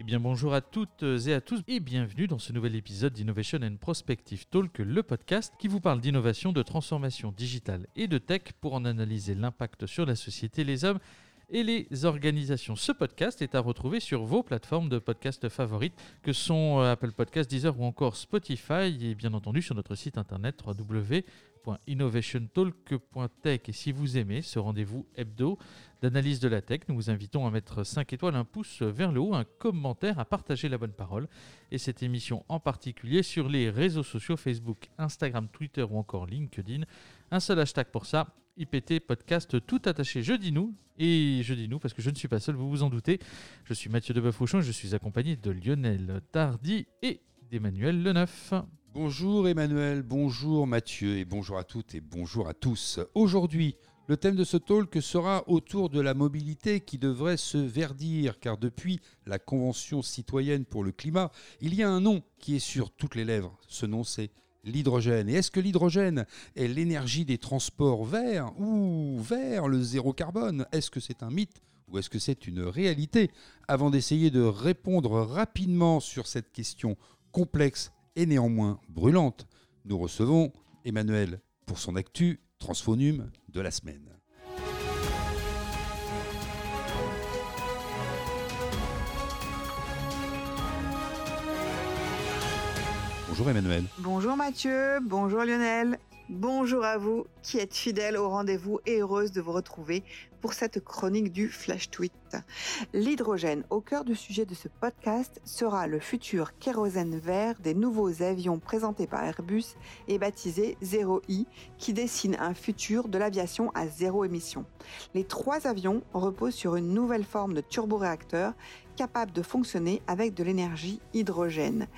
Eh bien bonjour à toutes et à tous et bienvenue dans ce nouvel épisode d'Innovation and Prospective Talk, le podcast qui vous parle d'innovation, de transformation digitale et de tech pour en analyser l'impact sur la société, les hommes et les organisations. Ce podcast est à retrouver sur vos plateformes de podcast favorites que sont euh, Apple Podcasts, Deezer ou encore Spotify et bien entendu sur notre site internet www.innovationtalk.tech. Et si vous aimez ce rendez-vous hebdo d'analyse de la tech, nous vous invitons à mettre 5 étoiles, un pouce vers le haut, un commentaire, à partager la bonne parole et cette émission en particulier sur les réseaux sociaux Facebook, Instagram, Twitter ou encore LinkedIn. Un seul hashtag pour ça, IPT Podcast tout attaché. Je dis nous, et je dis nous parce que je ne suis pas seul, vous vous en doutez. Je suis Mathieu et je suis accompagné de Lionel Tardy et d'Emmanuel Leneuf. Bonjour Emmanuel, bonjour Mathieu et bonjour à toutes et bonjour à tous. Aujourd'hui, le thème de ce talk sera autour de la mobilité qui devrait se verdir, car depuis la Convention citoyenne pour le climat, il y a un nom qui est sur toutes les lèvres. Ce nom, c'est l'hydrogène. Et est-ce que l'hydrogène est l'énergie des transports verts ou vers le zéro carbone? Est-ce que c'est un mythe ou est-ce que c'est une réalité? Avant d'essayer de répondre rapidement sur cette question complexe et néanmoins brûlante, nous recevons Emmanuel pour son actu Transphonum de la semaine. Bonjour Emmanuel. Bonjour Mathieu, bonjour Lionel. Bonjour à vous qui êtes fidèles au rendez-vous et heureuse de vous retrouver pour cette chronique du Flash Tweet. L'hydrogène au cœur du sujet de ce podcast sera le futur kérosène vert des nouveaux avions présentés par Airbus et baptisé 0i qui dessine un futur de l'aviation à zéro émission. Les trois avions reposent sur une nouvelle forme de turboréacteur capable de fonctionner avec de l'énergie hydrogène.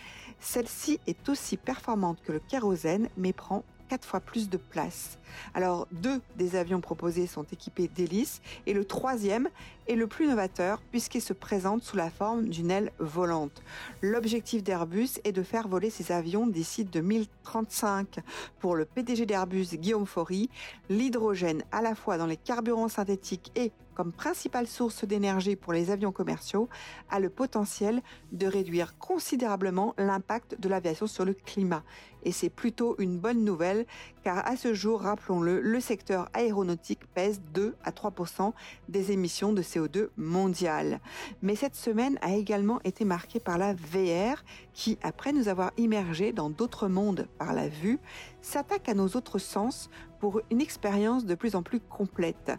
Celle-ci est aussi performante que le kérosène mais prend quatre fois plus de place. Alors deux des avions proposés sont équipés d'hélices et le troisième est le plus novateur puisqu'il se présente sous la forme d'une aile volante. L'objectif d'Airbus est de faire voler ces avions d'ici 2035. Pour le PDG d'Airbus, Guillaume Faury, l'hydrogène à la fois dans les carburants synthétiques et comme principale source d'énergie pour les avions commerciaux a le potentiel de réduire considérablement l'impact de l'aviation sur le climat. Et c'est plutôt une bonne nouvelle car à ce jour, rappelons-le, le secteur aéronautique pèse 2 à 3% des émissions de CO2 mondiales. Mais cette semaine a également été marquée par la VR qui, après nous avoir immergés dans d'autres mondes par la vue, s'attaque à nos autres sens pour une expérience de plus en plus complète.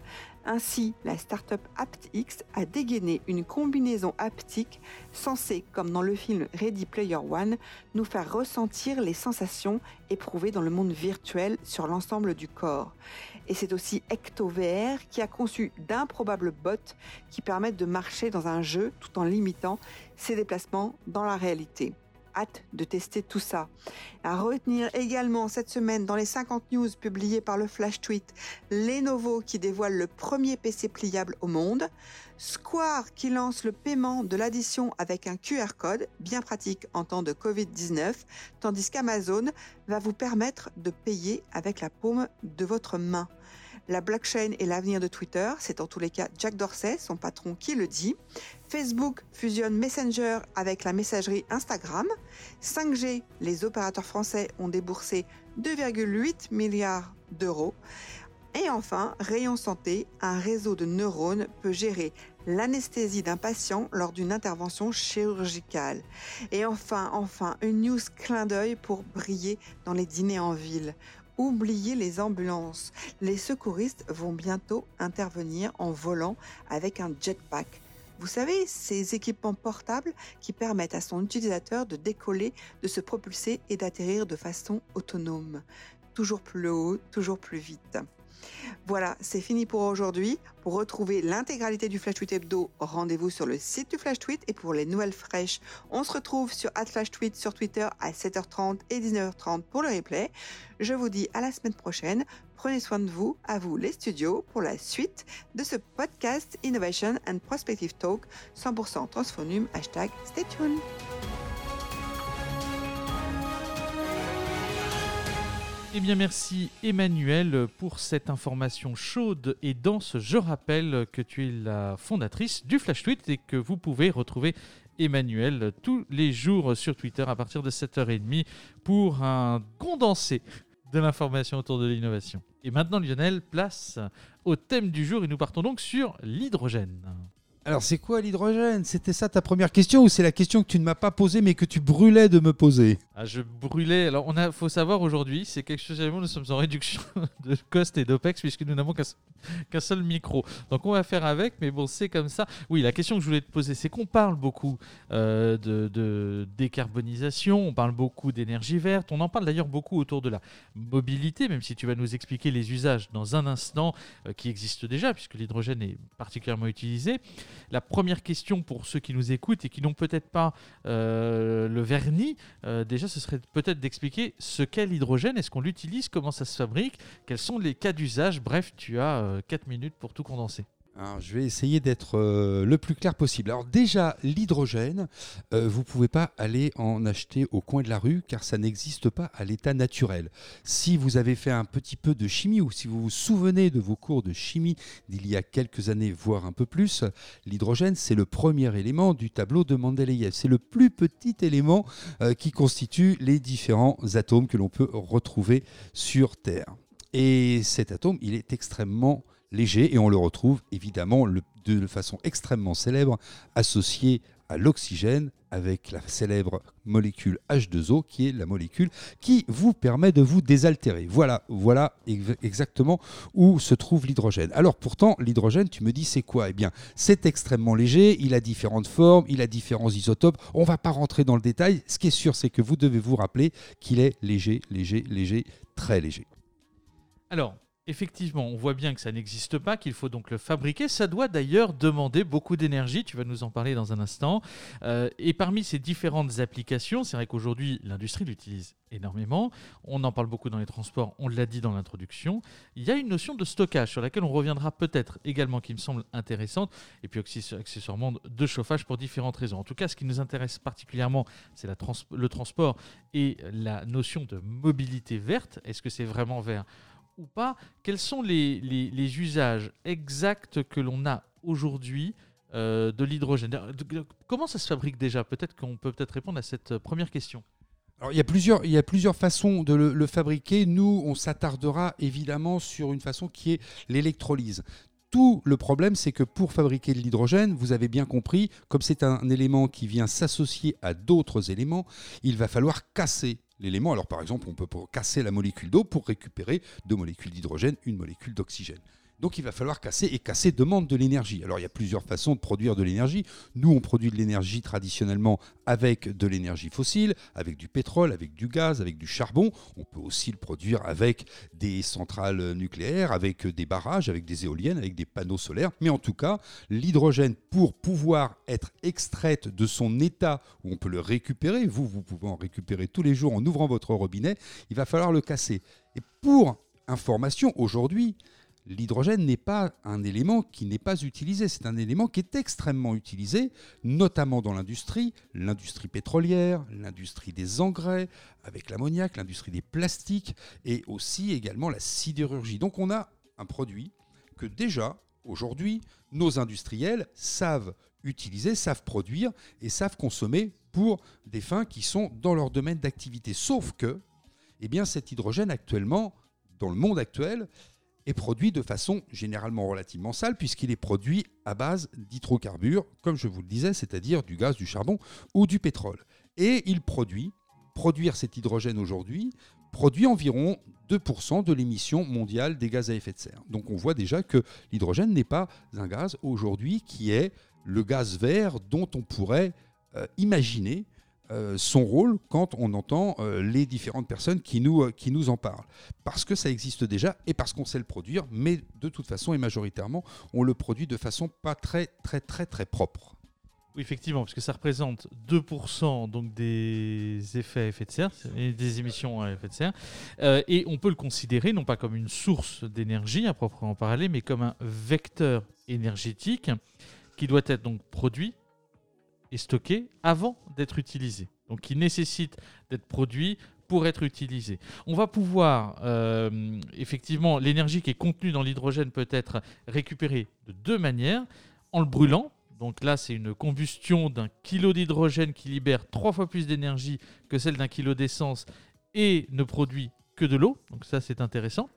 Ainsi, la startup AptX a dégainé une combinaison haptique censée, comme dans le film Ready Player One, nous faire ressentir les sensations éprouvées dans le monde virtuel sur l'ensemble du corps. Et c'est aussi EctoVR qui a conçu d'improbables bots qui permettent de marcher dans un jeu tout en limitant ses déplacements dans la réalité hâte de tester tout ça. À retenir également cette semaine dans les 50 news publiées par le Flash Tweet, Lenovo qui dévoile le premier PC pliable au monde, Square qui lance le paiement de l'addition avec un QR code, bien pratique en temps de Covid-19, tandis qu'Amazon va vous permettre de payer avec la paume de votre main. La blockchain est l'avenir de Twitter, c'est en tous les cas Jack Dorsey, son patron, qui le dit. Facebook fusionne Messenger avec la messagerie Instagram. 5G, les opérateurs français ont déboursé 2,8 milliards d'euros. Et enfin, Rayon Santé, un réseau de neurones peut gérer l'anesthésie d'un patient lors d'une intervention chirurgicale. Et enfin, enfin, une news clin d'œil pour briller dans les dîners en ville. Oubliez les ambulances. Les secouristes vont bientôt intervenir en volant avec un jetpack. Vous savez, ces équipements portables qui permettent à son utilisateur de décoller, de se propulser et d'atterrir de façon autonome. Toujours plus haut, toujours plus vite. Voilà, c'est fini pour aujourd'hui. Pour retrouver l'intégralité du Flash Tweet Hebdo, rendez-vous sur le site du Flash Tweet. Et pour les nouvelles fraîches, on se retrouve sur @FlashTweet sur Twitter à 7h30 et 19h30 pour le replay. Je vous dis à la semaine prochaine. Prenez soin de vous, à vous les studios, pour la suite de ce podcast Innovation and Prospective Talk 100% transphonum. Hashtag stay tuned. Eh bien merci Emmanuel pour cette information chaude et dense. Je rappelle que tu es la fondatrice du Flash Tweet et que vous pouvez retrouver Emmanuel tous les jours sur Twitter à partir de 7h30 pour un condensé de l'information autour de l'innovation. Et maintenant Lionel, place au thème du jour et nous partons donc sur l'hydrogène. Alors, c'est quoi l'hydrogène? C'était ça ta première question ou c'est la question que tu ne m'as pas posée mais que tu brûlais de me poser? Ah, Je brûlais. Alors, on a, faut savoir aujourd'hui, c'est quelque chose. Nous sommes en réduction de cost et d'OPEX puisque nous n'avons qu'un seul micro. Donc, on va faire avec, mais bon, c'est comme ça. Oui, la question que je voulais te poser, c'est qu'on parle beaucoup euh, de, décarbonisation, on parle beaucoup d'énergie verte, on en parle d'ailleurs beaucoup autour de la mobilité, même si tu vas nous expliquer les usages dans un instant euh, qui existent déjà, puisque l'hydrogène est particulièrement utilisé. La première question pour ceux qui nous écoutent et qui n'ont peut-être pas euh, le vernis, euh, déjà ce serait peut-être d'expliquer ce qu'est l'hydrogène, est-ce qu'on l'utilise, comment ça se fabrique, quels sont les cas d'usage. Bref, tu as 4 euh, minutes pour tout condenser je vais essayer d'être euh, le plus clair possible. Alors déjà, l'hydrogène, euh, vous ne pouvez pas aller en acheter au coin de la rue car ça n'existe pas à l'état naturel. Si vous avez fait un petit peu de chimie ou si vous vous souvenez de vos cours de chimie d'il y a quelques années, voire un peu plus, l'hydrogène, c'est le premier élément du tableau de Mendeleïev. C'est le plus petit élément euh, qui constitue les différents atomes que l'on peut retrouver sur Terre. Et cet atome, il est extrêmement léger et on le retrouve évidemment de façon extrêmement célèbre associé à l'oxygène avec la célèbre molécule H2O qui est la molécule qui vous permet de vous désaltérer. Voilà, voilà exactement où se trouve l'hydrogène. Alors pourtant, l'hydrogène, tu me dis c'est quoi? Eh bien, c'est extrêmement léger, il a différentes formes, il a différents isotopes. On ne va pas rentrer dans le détail. Ce qui est sûr, c'est que vous devez vous rappeler qu'il est léger, léger, léger, très léger. Alors, Effectivement, on voit bien que ça n'existe pas, qu'il faut donc le fabriquer. Ça doit d'ailleurs demander beaucoup d'énergie, tu vas nous en parler dans un instant. Euh, et parmi ces différentes applications, c'est vrai qu'aujourd'hui, l'industrie l'utilise énormément. On en parle beaucoup dans les transports, on l'a dit dans l'introduction. Il y a une notion de stockage sur laquelle on reviendra peut-être également, qui me semble intéressante. Et puis accessoirement de chauffage pour différentes raisons. En tout cas, ce qui nous intéresse particulièrement, c'est le transport et la notion de mobilité verte. Est-ce que c'est vraiment vert? Ou pas, quels sont les, usages exacts que l'on a aujourd'hui euh, de l'hydrogène? Comment ça se fabrique déjà? Peut-être qu'on peut peut-être répondre à cette euh, première question. Alors, il, y a plusieurs, il y a plusieurs façons de le, fabriquer. Nous, on s'attardera évidemment sur une façon qui est l'électrolyse tout le problème, c'est que pour fabriquer de l'hydrogène, vous avez bien compris, comme c'est un élément qui vient s'associer à d'autres éléments, il va falloir casser l'élément. Alors par exemple, on peut casser la molécule d'eau pour récupérer deux molécules d'hydrogène, une molécule d'oxygène. Donc il va falloir casser et casser demande de l'énergie. Alors il y a plusieurs façons de produire de l'énergie. Nous, on produit de l'énergie traditionnellement avec de l'énergie fossile, avec du pétrole, avec du gaz, avec du charbon. On peut aussi le produire avec des centrales nucléaires, avec des barrages, avec des éoliennes, avec des panneaux solaires. Mais en tout cas, l'hydrogène, pour pouvoir être extraite de son état où on peut le récupérer, vous, vous pouvez en récupérer tous les jours en ouvrant votre robinet, il va falloir le casser. Et pour information, aujourd'hui, l'hydrogène n'est pas un élément qui n'est pas utilisé, c'est un élément qui est extrêmement utilisé, notamment dans l'industrie, l'industrie pétrolière, l'industrie des engrais, avec l'ammoniac, l'industrie des plastiques et aussi également la sidérurgie. Donc on a un produit que déjà, aujourd'hui, nos industriels savent utiliser, savent produire et savent consommer pour des fins qui sont dans leur domaine d'activité. Sauf que, eh bien, cet hydrogène actuellement, dans le monde actuel, est produit de façon généralement relativement sale, puisqu'il est produit à base d'hydrocarbures, comme je vous le disais, c'est-à-dire du gaz, du charbon ou du pétrole. Et il produit, produire cet hydrogène aujourd'hui, produit environ 2% de l'émission mondiale des gaz à effet de serre. Donc on voit déjà que l'hydrogène n'est pas un gaz aujourd'hui qui est le gaz vert dont on pourrait euh, imaginer son rôle quand on entend euh, les différentes personnes qui nous, euh, qui nous en parlent. Parce que ça existe déjà et parce qu'on sait le produire, mais de toute façon et majoritairement, on le produit de façon pas très très très très propre. Oui, effectivement, parce que ça représente 2% donc des effets à de serre des émissions à effet de serre. et on peut le considérer non pas comme une source d'énergie à proprement parler, mais comme un vecteur énergétique qui doit être donc produit stocké avant d'être utilisé. Donc qui nécessite d'être produit pour être utilisé. On va pouvoir, euh, effectivement, l'énergie qui est contenue dans l'hydrogène peut être récupérée de deux manières, en le brûlant, Donc là, c'est une combustion d'un kilo d'hydrogène qui libère trois fois plus d'énergie que celle d'un kilo d'essence et ne produit que de l'eau. Donc ça, c'est intéressant.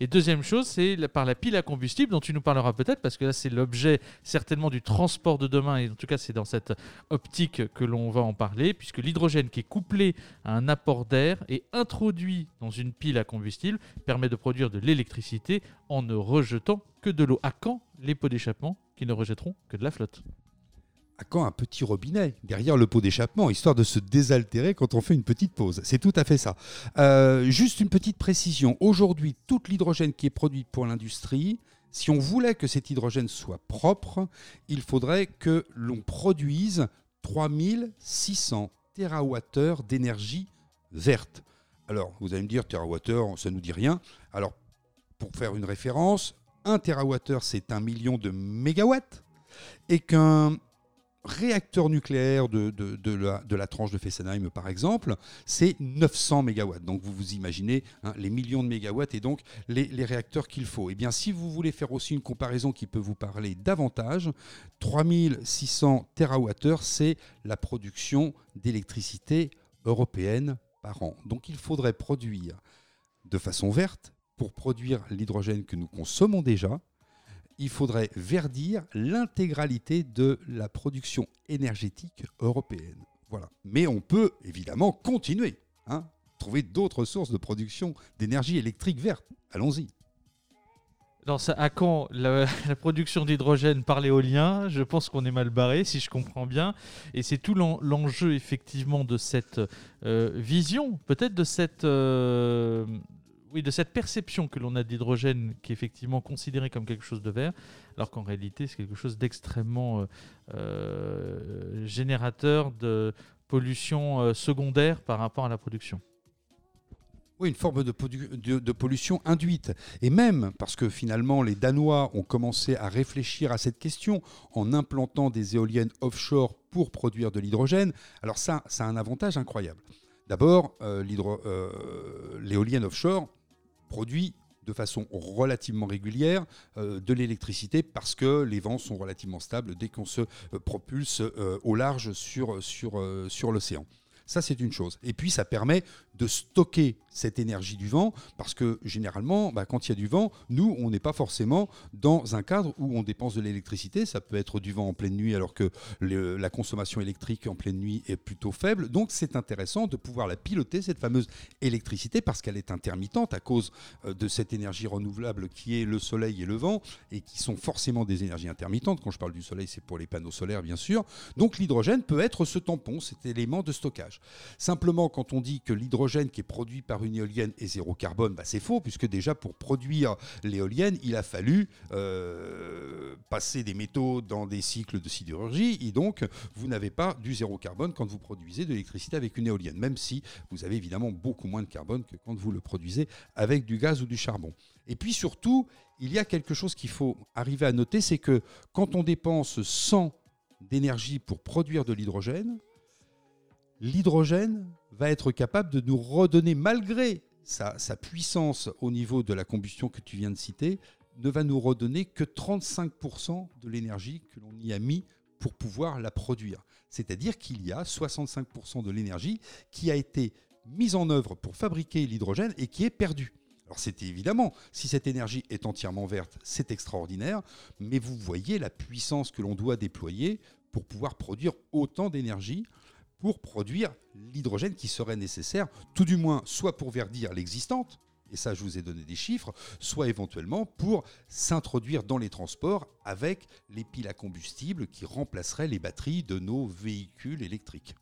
Et deuxième chose, c'est par la pile à combustible dont tu nous parleras peut-être, parce que là c'est l'objet certainement du transport de demain, et en tout cas c'est dans cette optique que l'on va en parler, puisque l'hydrogène qui est couplé à un apport d'air et introduit dans une pile à combustible permet de produire de l'électricité en ne rejetant que de l'eau. À quand les pots d'échappement qui ne rejetteront que de la flotte? Quand un petit robinet derrière le pot d'échappement, histoire de se désaltérer quand on fait une petite pause. C'est tout à fait ça. Euh, juste une petite précision. Aujourd'hui, tout l'hydrogène qui est produit pour l'industrie, si on voulait que cet hydrogène soit propre, il faudrait que l'on produise 3600 TWh d'énergie verte. Alors, vous allez me dire, TWh, ça ne nous dit rien. Alors, pour faire une référence, 1 TWh, c'est un million de mégawatts. Et qu'un réacteur nucléaire de, de, la, tranche de Fessenheim, par exemple, c'est 900 MW. Donc vous vous imaginez hein, les millions de mégawatts et donc les, réacteurs qu'il faut. Et eh bien si vous voulez faire aussi une comparaison qui peut vous parler davantage, 3600 TWh, c'est la production d'électricité européenne par an. Donc il faudrait produire de façon verte pour produire l'hydrogène que nous consommons déjà, il faudrait verdir l'intégralité de la production énergétique européenne. Voilà. Mais on peut évidemment continuer, hein, trouver d'autres sources de production d'énergie électrique verte. Allons-y. Alors, à quand la, production d'hydrogène par l'éolien? Je pense qu'on est mal barré, si je comprends bien. Et c'est tout l'enjeu, effectivement, de cette euh, vision, peut-être de cette, euh, oui, de cette perception que l'on a d'hydrogène qui est effectivement considéré comme quelque chose de vert, alors qu'en réalité c'est quelque chose d'extrêmement euh, euh, générateur de pollution euh, secondaire par rapport à la production. Oui, une forme de, de, pollution induite. Et même parce que finalement, les Danois ont commencé à réfléchir à cette question en implantant des éoliennes offshore pour produire de l'hydrogène. Alors ça, ça a un avantage incroyable. D'abord, l'éolienne offshore, produit de façon relativement régulière euh, de l'électricité parce que les vents sont relativement stables dès qu'on se euh, propulse euh, au large sur, sur, sur l'océan. Ça, c'est une chose. Et puis, ça permet de stocker cette énergie du vent, parce que généralement, bah, quand il y a du vent, nous, on n'est pas forcément dans un cadre où on dépense de l'électricité. Ça peut être du vent en pleine nuit, alors que la consommation électrique en pleine nuit est plutôt faible. Donc, c'est intéressant de pouvoir la piloter, cette fameuse électricité, parce qu'elle est intermittente à cause euh, de cette énergie renouvelable qui est le soleil et le vent, et qui sont forcément des énergies intermittentes. Quand je parle du soleil, c'est pour les panneaux solaires, bien sûr. Donc, l'hydrogène peut être ce tampon, cet élément de stockage. Simplement, quand on dit que l'hydrogène qui est produit par une éolienne est zéro carbone, bah, c'est faux, puisque déjà pour produire l'éolienne, il a fallu euh, passer des métaux dans des cycles de sidérurgie, et donc vous n'avez pas du zéro carbone quand vous produisez de l'électricité avec une éolienne, même si vous avez évidemment beaucoup moins de carbone que quand vous le produisez avec du gaz ou du charbon. Et puis surtout, il y a quelque chose qu'il faut arriver à noter, c'est que quand on dépense 100 d'énergie pour produire de l'hydrogène, l'hydrogène va être capable de nous redonner, malgré sa, puissance au niveau de la combustion que tu viens de citer, ne va nous redonner que 35% de l'énergie que l'on y a mis pour pouvoir la produire. C'est-à-dire qu'il y a 65% de l'énergie qui a été mise en œuvre pour fabriquer l'hydrogène et qui est perdue. Alors c'est évidemment, si cette énergie est entièrement verte, c'est extraordinaire, mais vous voyez la puissance que l'on doit déployer pour pouvoir produire autant d'énergie pour produire l'hydrogène qui serait nécessaire, tout du moins soit pour verdir l'existante, et ça je vous ai donné des chiffres, soit éventuellement pour s'introduire dans les transports avec les piles à combustible qui remplaceraient les batteries de nos véhicules électriques.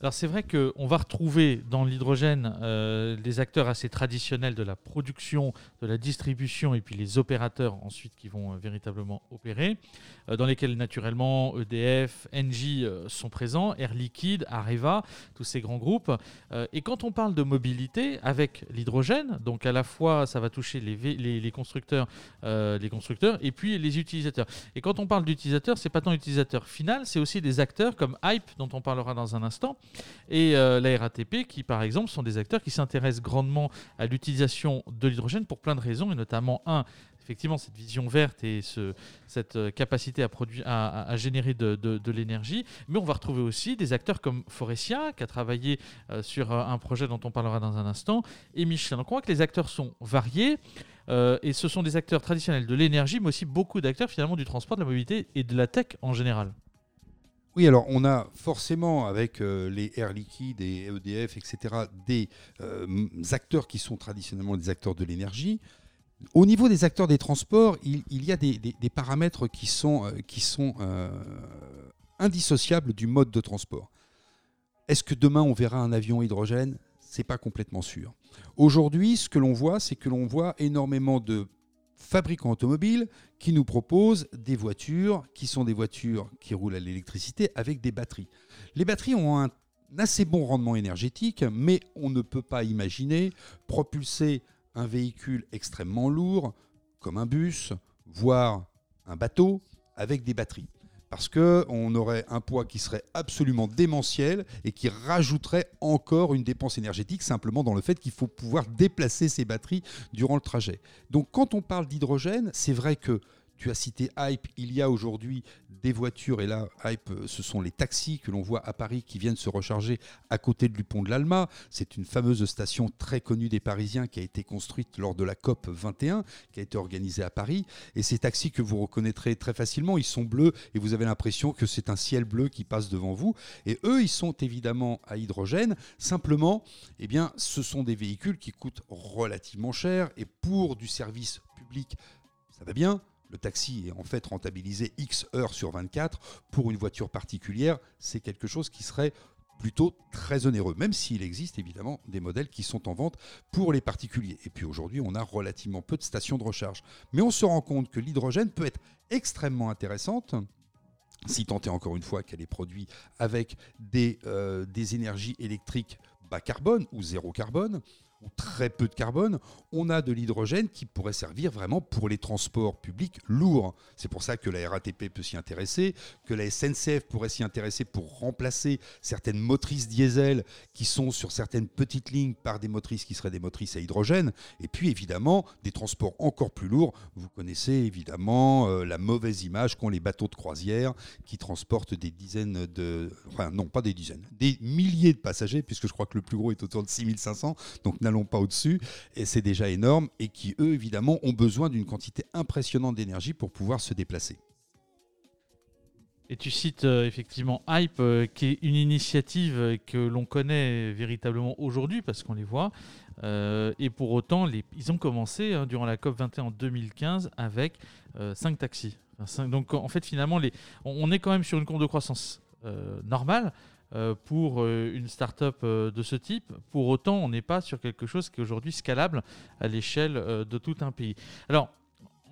Alors c'est vrai qu'on va retrouver dans l'hydrogène euh, des acteurs assez traditionnels de la production, de la distribution et puis les opérateurs ensuite qui vont euh, véritablement opérer, euh, dans lesquels naturellement EDF, Engie sont présents, Air Liquide, Areva, tous ces grands groupes. et quand on parle de mobilité avec l'hydrogène, donc à la fois ça va toucher les, constructeurs, les constructeurs et puis les utilisateurs. Et quand on parle d'utilisateurs, c'est pas tant l'utilisateur final, c'est aussi des acteurs comme Hype dont on parlera dans un instant et euh, la RATP qui, par exemple, sont des acteurs qui s'intéressent grandement à l'utilisation de l'hydrogène pour plein de raisons, et notamment, un, effectivement cette vision verte et ce, cette euh, capacité à, produire, à, générer de, l'énergie. Mais on va retrouver aussi des acteurs comme Forestia, qui a travaillé euh, sur un projet dont on parlera dans un instant, et Michelin. Donc on voit que les acteurs sont variés. et ce sont des acteurs traditionnels de l'énergie, mais aussi beaucoup d'acteurs finalement du transport, de la mobilité et de la tech en général. Oui, alors on a forcément avec les Air Liquide et EDF, etc., des acteurs qui sont traditionnellement des acteurs de l'énergie. Au niveau des acteurs des transports, il, y a des, paramètres qui sont, euh, qui sont euh, indissociables du mode de transport. Est-ce que demain on verra un avion hydrogène? C'est pas complètement sûr. Aujourd'hui, ce que l'on voit, c'est que l'on voit énormément de fabricants automobiles qui nous proposent des voitures qui sont des voitures qui roulent à l'électricité avec des batteries. Les batteries ont un assez bon rendement énergétique, mais on ne peut pas imaginer propulser un véhicule extrêmement lourd, comme un bus, voire un bateau, avec des batteries. Parce qu'on aurait un poids qui serait absolument démentiel et qui rajouterait encore une dépense énergétique simplement dans le fait qu'il faut pouvoir déplacer ces batteries durant le trajet. Donc quand on parle d'hydrogène, c'est vrai que tu as cité Hype, il y a aujourd'hui des voitures, et là, Hype, euh, ce sont les taxis que l'on voit à Paris qui viennent se recharger à côté du pont de l'Alma. C'est une fameuse station très connue des Parisiens qui a été construite lors de la COP 21, qui a été organisée à Paris. Et ces taxis que vous reconnaîtrez très facilement, ils sont bleus et vous avez l'impression que c'est un ciel bleu qui passe devant vous. Et eux, ils sont évidemment à hydrogène. Simplement, eh bien, ce sont des véhicules qui coûtent relativement cher et pour du service public, ça va bien le taxi est en fait rentabilisé X heures sur 24, pour une voiture particulière, c'est quelque chose qui serait plutôt très onéreux, même s'il existe évidemment des modèles qui sont en vente pour les particuliers. Et puis aujourd'hui, on a relativement peu de stations de recharge. Mais on se rend compte que l'hydrogène peut être extrêmement intéressante si tant est encore une fois qu'elle est produite avec des, euh, des énergies électriques bas carbone ou zéro carbone ou très peu de carbone, on a de l'hydrogène qui pourrait servir vraiment pour les transports publics lourds. C'est pour ça que la RATP peut s'y intéresser, que la SNCF pourrait s'y intéresser pour remplacer certaines motrices diesel qui sont sur certaines petites lignes par des motrices qui seraient des motrices à hydrogène. Et puis évidemment, des transports encore plus lourds. Vous connaissez évidemment euh, la mauvaise image qu'ont les bateaux de croisière qui transportent des dizaines de... Enfin non, pas des dizaines, des milliers de passagers, puisque je crois que le plus gros est autour de 6500. Donc n'allons pas au-dessus, et c'est déjà énorme, et qui, eux, évidemment, ont besoin d'une quantité impressionnante d'énergie pour pouvoir se déplacer. Et tu cites euh, effectivement Hype, euh, qui est une initiative euh, que l'on connaît véritablement aujourd'hui parce qu'on les voit. et pour autant, ils ont commencé hein, durant la COP 21 en 2015 avec 5 taxis. donc en fait, finalement, on, est quand même sur une courbe de croissance normale. Euh, pour euh, une start-up euh, de ce type. Pour autant, on n'est pas sur quelque chose qui est aujourd'hui scalable à l'échelle de tout un pays. Alors,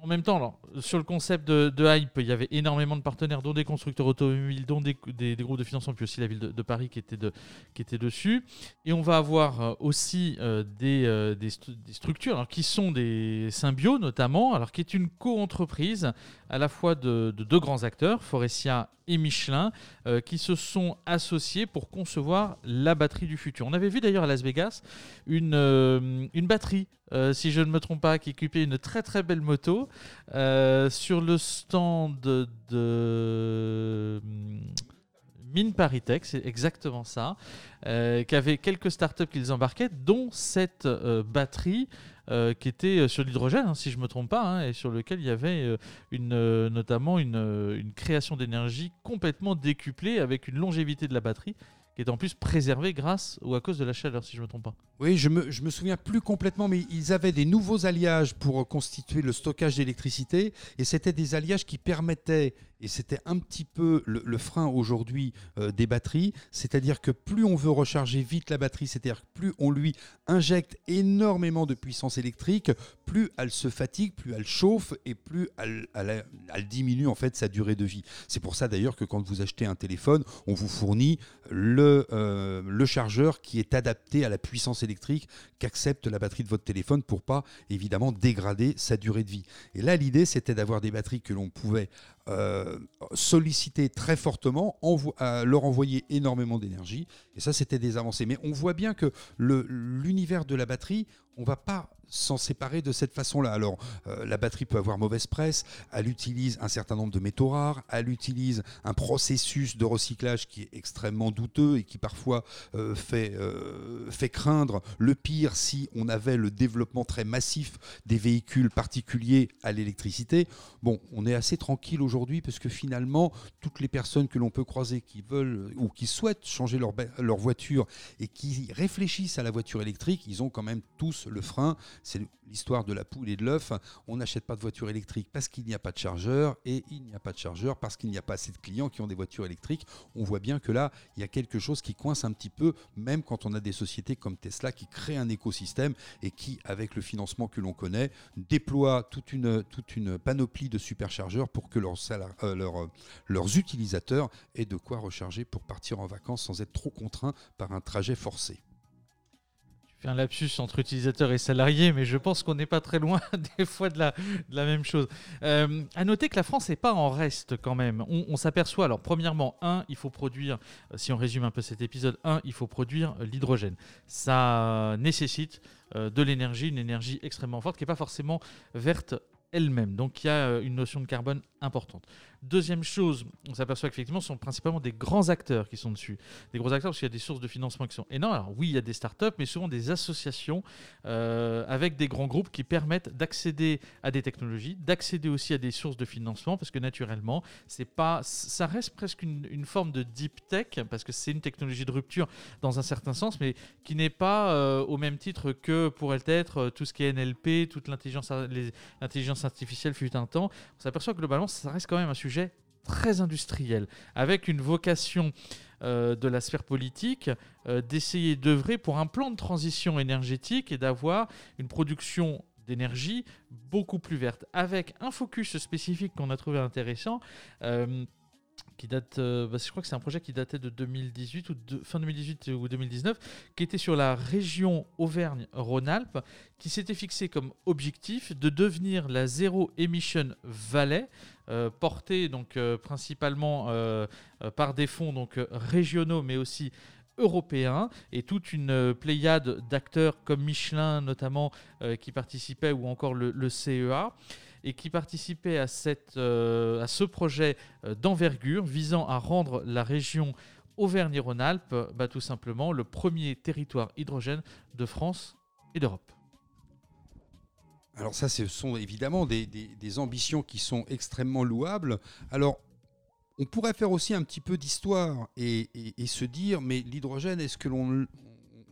en même temps, sur le concept de, hype, il y avait énormément de partenaires, dont des constructeurs automobiles, dont des, groupes de financement, puis aussi la ville de, Paris qui était, dessus. Et on va avoir aussi des, structures qui sont des Symbio notamment, alors qui est une co-entreprise à la fois de, deux grands acteurs, Forestia et Michelin, euh, qui se sont associés pour concevoir la batterie du futur. On avait vu d'ailleurs à Las Vegas une, euh, batterie, euh, si je ne me trompe pas, qui équipait une très très belle moto sur le stand de... Mine Paritech, c'est exactement ça, qui avait quelques startups qu'ils embarquaient, dont cette batterie euh, qui était euh, sur l'hydrogène, hein, si je ne me trompe pas, hein, et sur lequel il y avait euh, une, notamment une, une création d'énergie complètement décuplée avec une longévité de la batterie qui est en plus préservée grâce ou à cause de la chaleur, si je ne me trompe pas. Oui, je me, je me souviens plus complètement, mais ils avaient des nouveaux alliages pour constituer le stockage d'électricité, et c'était des alliages qui permettaient et c'était un petit peu le, frein aujourd'hui euh, des batteries, c'est-à-dire que plus on veut recharger vite la batterie, c'est-à-dire plus on lui injecte énormément de puissance électrique, plus elle se fatigue, plus elle chauffe et plus elle, diminue en fait sa durée de vie. C'est pour ça d'ailleurs que quand vous achetez un téléphone, on vous fournit le, euh, le chargeur qui est adapté à la puissance électrique qu'accepte la batterie de votre téléphone pour pas évidemment dégrader sa durée de vie. Et là l'idée c'était d'avoir des batteries que l'on pouvait euh, solliciter très fortement, leur envoyer énormément d'énergie. Et ça, c'était des avancées. Mais on voit bien que l'univers de la batterie, on va pas s'en séparer de cette façon-là. Alors, euh, la batterie peut avoir mauvaise presse, elle utilise un certain nombre de métaux rares, elle utilise un processus de recyclage qui est extrêmement douteux et qui parfois euh, fait, euh, fait craindre le pire si on avait le développement très massif des véhicules particuliers à l'électricité. Bon, on est assez tranquille aujourd'hui parce que finalement, toutes les personnes que l'on peut croiser qui veulent ou qui souhaitent changer leur voiture et qui réfléchissent à la voiture électrique, ils ont quand même tous le frein c'est l'histoire de la poule et de l'œuf. On n'achète pas de voiture électrique parce qu'il n'y a pas de chargeur et il n'y a pas de chargeur parce qu'il n'y a pas assez de clients qui ont des voitures électriques. On voit bien que là, il y a quelque chose qui coince un petit peu, même quand on a des sociétés comme Tesla qui créent un écosystème et qui, avec le financement que l'on connaît, déploient toute une, panoplie de superchargeurs pour que leurs, euh, leurs utilisateurs aient de quoi recharger pour partir en vacances sans être trop contraints par un trajet forcé un lapsus entre utilisateurs et salariés, mais je pense qu'on n'est pas très loin des fois de la, même chose. Euh, à noter que la France n'est pas en reste quand même. On, s'aperçoit, alors premièrement, un, il faut produire, euh, si on résume un peu cet épisode, un, il faut produire euh, l'hydrogène. Ça nécessite euh, de l'énergie, une énergie extrêmement forte qui n'est pas forcément verte elle-même. Donc il y a une notion de carbone importante. Deuxième chose, on s'aperçoit qu'effectivement, ce sont principalement des grands acteurs qui sont dessus. Des gros acteurs parce qu'il y a des sources de financement qui sont énormes. Alors oui, il y a des startups, mais souvent des associations euh, avec des grands groupes qui permettent d'accéder à des technologies, d'accéder aussi à des sources de financement, parce que naturellement, pas, ça reste presque une, forme de deep tech, parce que c'est une technologie de rupture dans un certain sens, mais qui n'est pas euh, au même titre que pourrait être euh, tout ce qui est NLP, toute l'intelligence artificielle fut un temps. On s'aperçoit que globalement, ça reste quand même un sujet très industriel, avec une vocation euh, de la sphère politique euh, d'essayer d'œuvrer pour un plan de transition énergétique et d'avoir une production d'énergie beaucoup plus verte, avec un focus spécifique qu'on a trouvé intéressant. Euh, qui date, bah, je crois que c'est un projet qui datait de 2018 ou fin 2018 ou 2019, qui était sur la région Auvergne-Rhône-Alpes, qui s'était fixé comme objectif de devenir la zéro emission valley, euh, porté donc euh, principalement euh, par des fonds donc régionaux mais aussi européens et toute une pléiade d'acteurs comme Michelin notamment qui participaient ou encore le, CEA et qui participaient à, cette, à ce projet d'envergure visant à rendre la région Auvergne-Rhône-Alpes bah, tout simplement le premier territoire hydrogène de France et d'Europe. Alors ça, ce sont évidemment des, ambitions qui sont extrêmement louables. Alors, on pourrait faire aussi un petit peu d'histoire et, se dire, mais l'hydrogène, est-ce que l'on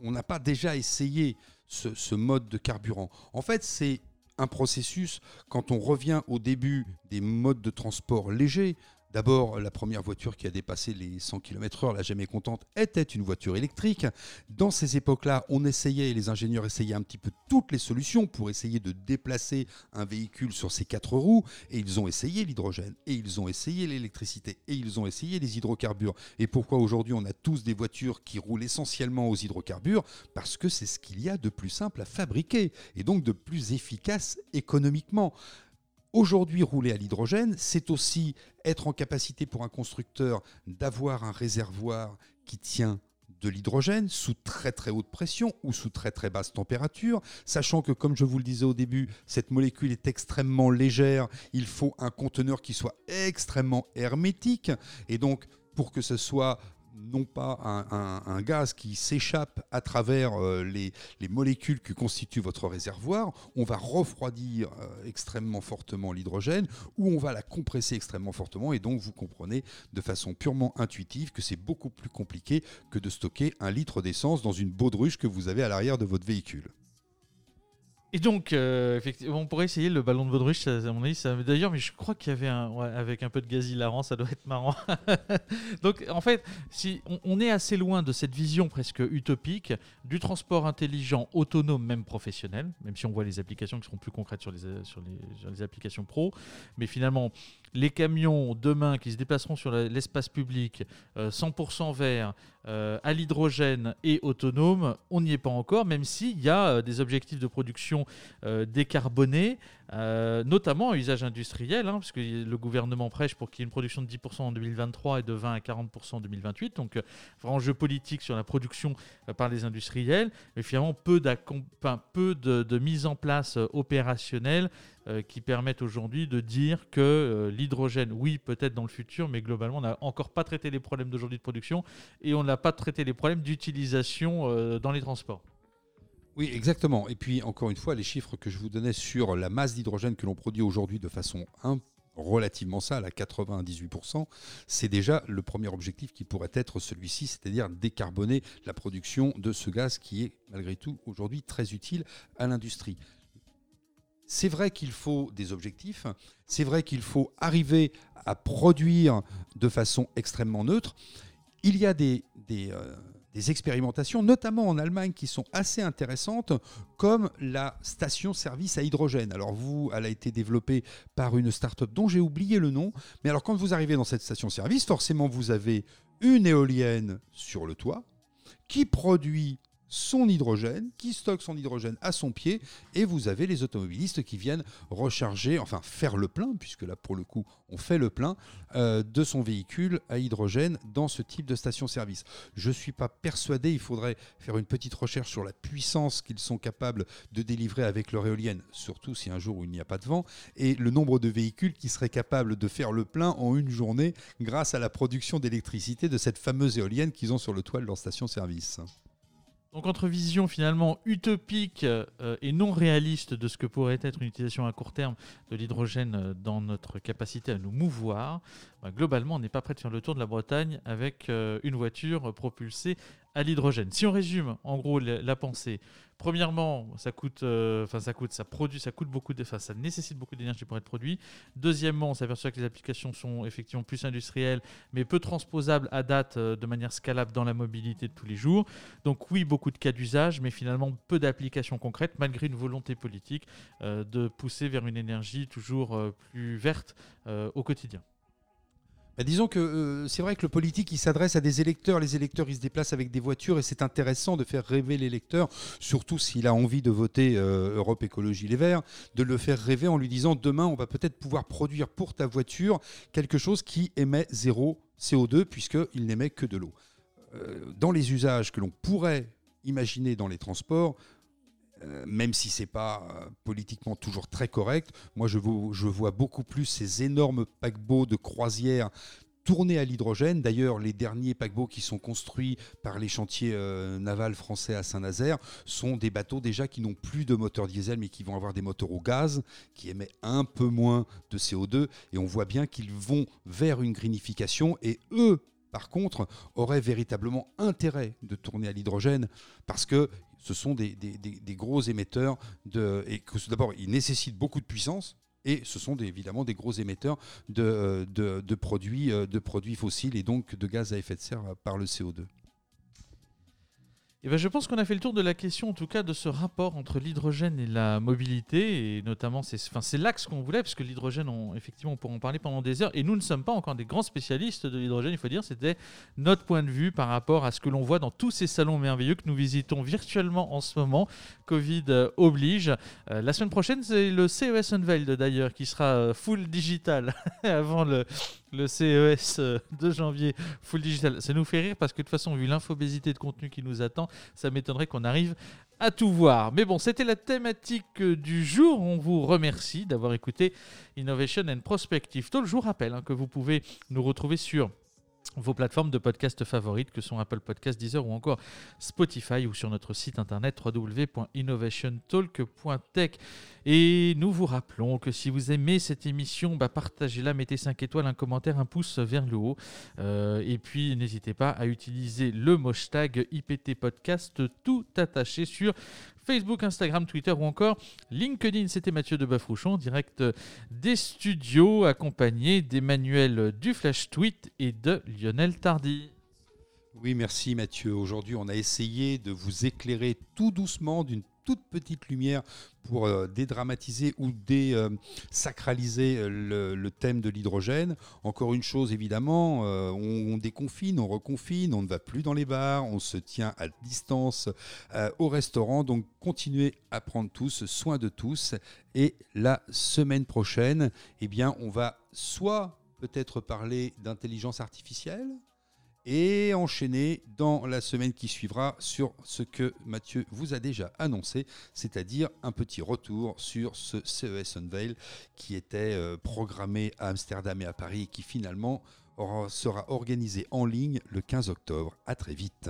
n'a pas déjà essayé ce mode de carburant? En fait, c'est un processus, quand on revient au début des modes de transport légers, D'abord, la première voiture qui a dépassé les 100 km/h, la jamais contente, était une voiture électrique. Dans ces époques-là, on essayait, les ingénieurs essayaient un petit peu toutes les solutions pour essayer de déplacer un véhicule sur ses quatre roues. Et ils ont essayé l'hydrogène, et ils ont essayé l'électricité, et ils ont essayé les hydrocarbures. Et pourquoi aujourd'hui on a tous des voitures qui roulent essentiellement aux hydrocarbures? Parce que c'est ce qu'il y a de plus simple à fabriquer, et donc de plus efficace économiquement. Aujourd'hui, rouler à l'hydrogène, c'est aussi être en capacité pour un constructeur d'avoir un réservoir qui tient de l'hydrogène sous très très haute pression ou sous très très basse température, sachant que comme je vous le disais au début, cette molécule est extrêmement légère, il faut un conteneur qui soit extrêmement hermétique, et donc pour que ce soit non pas un, gaz qui s'échappe à travers euh, les, molécules qui constituent votre réservoir, on va refroidir euh, extrêmement fortement l'hydrogène ou on va la compresser extrêmement fortement et donc vous comprenez de façon purement intuitive que c'est beaucoup plus compliqué que de stocker un litre d'essence dans une baudruche que vous avez à l'arrière de votre véhicule. Et donc, euh, effectivement, on pourrait essayer le ballon de baudruche, à mon avis. D'ailleurs, mais je crois qu'il y avait un. avec un peu de gaz hilarant, ça doit être marrant. donc, en fait, si on, est assez loin de cette vision presque utopique du transport intelligent, autonome, même professionnel, même si on voit les applications qui seront plus concrètes sur les, sur les applications pro. Mais finalement, les camions demain qui se déplaceront sur l'espace public 100% euh, verts, euh, à l'hydrogène et autonome, on n'y est pas encore, même s'il y a des objectifs de production euh, décarboné euh, notamment à usage industriel, hein, puisque le gouvernement prêche pour qu'il y ait une production de 10% en 2023 et de 20 à 40% en 2028. Donc, euh, enjeu politique sur la production euh, par les industriels, mais finalement peu, peu de, mise en place opérationnelle qui permettent aujourd'hui de dire que l'hydrogène, oui, peut-être dans le futur, mais globalement, on n'a encore pas traité les problèmes d'aujourd'hui de production et on n'a pas traité les problèmes d'utilisation dans les transports. Oui, exactement. Et puis, encore une fois, les chiffres que je vous donnais sur la masse d'hydrogène que l'on produit aujourd'hui de façon relativement sale, à 98%, c'est déjà le premier objectif qui pourrait être celui-ci, c'est-à-dire décarboner la production de ce gaz qui est, malgré tout, aujourd'hui très utile à l'industrie. C'est vrai qu'il faut des objectifs, c'est vrai qu'il faut arriver à produire de façon extrêmement neutre. Il y a des, des, euh, des expérimentations, notamment en Allemagne, qui sont assez intéressantes, comme la station-service à hydrogène. Alors vous, elle a été développée par une start-up dont j'ai oublié le nom, mais alors quand vous arrivez dans cette station-service, forcément vous avez une éolienne sur le toit qui produit son hydrogène, qui stocke son hydrogène à son pied, et vous avez les automobilistes qui viennent recharger, enfin faire le plein, puisque là pour le coup on fait le plein, euh, de son véhicule à hydrogène dans ce type de station-service. Je ne suis pas persuadé, il faudrait faire une petite recherche sur la puissance qu'ils sont capables de délivrer avec leur éolienne, surtout si un jour il n'y a pas de vent, et le nombre de véhicules qui seraient capables de faire le plein en une journée grâce à la production d'électricité de cette fameuse éolienne qu'ils ont sur le toit de leur station-service. Donc entre vision finalement utopique euh, et non réaliste de ce que pourrait être une utilisation à court terme de l'hydrogène euh, dans notre capacité à nous mouvoir, bah, globalement on n'est pas prêt de faire le tour de la Bretagne avec euh, une voiture propulsée à l'hydrogène. Si on résume en gros la pensée, Premièrement, ça coûte, euh, ça coûte, ça produit, ça coûte beaucoup de, ça nécessite beaucoup d'énergie pour être produit. Deuxièmement, on s'aperçoit que les applications sont effectivement plus industrielles, mais peu transposables à date euh, de manière scalable dans la mobilité de tous les jours. Donc oui, beaucoup de cas d'usage, mais finalement peu d'applications concrètes, malgré une volonté politique euh, de pousser vers une énergie toujours plus verte au quotidien. Bah, disons que euh, c'est vrai que le politique, il s'adresse à des électeurs. Les électeurs, ils se déplacent avec des voitures et c'est intéressant de faire rêver l'électeur, surtout s'il a envie de voter euh, Europe Écologie Les Verts, de le faire rêver en lui disant demain, on va peut-être pouvoir produire pour ta voiture quelque chose qui émet zéro CO2 puisqu'il n'émet que de l'eau. Euh, dans les usages que l'on pourrait imaginer dans les transports, même si c'est pas euh, politiquement toujours très correct, moi je, vois beaucoup plus ces énormes paquebots de croisière tournés à l'hydrogène. D'ailleurs, les derniers paquebots qui sont construits par les chantiers euh, navals français à Saint-Nazaire sont des bateaux déjà qui n'ont plus de moteur diesel, mais qui vont avoir des moteurs au gaz, qui émettent un peu moins de CO2. Et on voit bien qu'ils vont vers une greenification. Et eux, par contre, auraient véritablement intérêt de tourner à l'hydrogène parce que ce sont des, gros émetteurs et que d'abord ils nécessitent beaucoup de puissance et ce sont évidemment des gros émetteurs de, de, produits, euh, de produits fossiles et donc de gaz à effet de serre par le CO2. Eh ben, je pense qu'on a fait le tour de la question, en tout cas, de ce rapport entre l'hydrogène et la mobilité. Et notamment, c'est enfin, l'axe qu'on voulait, parce que l'hydrogène, effectivement, on pourrait en parler pendant des heures. Et nous ne sommes pas encore des grands spécialistes de l'hydrogène, il faut dire. C'était notre point de vue par rapport à ce que l'on voit dans tous ces salons merveilleux que nous visitons virtuellement en ce moment. Covid oblige. Euh, la semaine prochaine, c'est le CES Unveiled, d'ailleurs, qui sera euh, full digital avant le, le CES euh, de janvier full digital. Ça nous fait rire parce que de toute façon, vu l'infobésité de contenu qui nous attend, ça m'étonnerait qu'on arrive à tout voir. Mais bon, c'était la thématique euh, du jour. On vous remercie d'avoir écouté Innovation and Prospective. Tout le jour rappelle hein, que vous pouvez nous retrouver sur vos plateformes de podcast favorites que sont Apple Podcasts, Deezer ou encore Spotify ou sur notre site internet www.innovationtalk.tech. Et nous vous rappelons que si vous aimez cette émission, bah partagez-la, mettez 5 étoiles, un commentaire, un pouce vers le haut. Euh, et puis n'hésitez pas à utiliser le hashtag IPT Podcast tout attaché sur Facebook, Instagram, Twitter ou encore LinkedIn. C'était Mathieu de Bafrouchon, direct des studios, accompagné d'Emmanuel du Flash Tweet et de Lionel Tardy. Oui, merci Mathieu. Aujourd'hui, on a essayé de vous éclairer tout doucement d'une toute petite lumière pour euh, dédramatiser ou désacraliser euh, le, thème de l'hydrogène. Encore une chose, évidemment, euh, on, déconfine, on reconfine, on ne va plus dans les bars, on se tient à distance au restaurant. Donc continuez à prendre tous soin de tous. Et la semaine prochaine, eh bien, on va soit peut-être parler d'intelligence artificielle, et enchaîner dans la semaine qui suivra sur ce que Mathieu vous a déjà annoncé, c'est-à-dire un petit retour sur ce CES Unveil qui était euh, programmé à Amsterdam et à Paris et qui finalement sera organisé en ligne le 15 octobre. À très vite.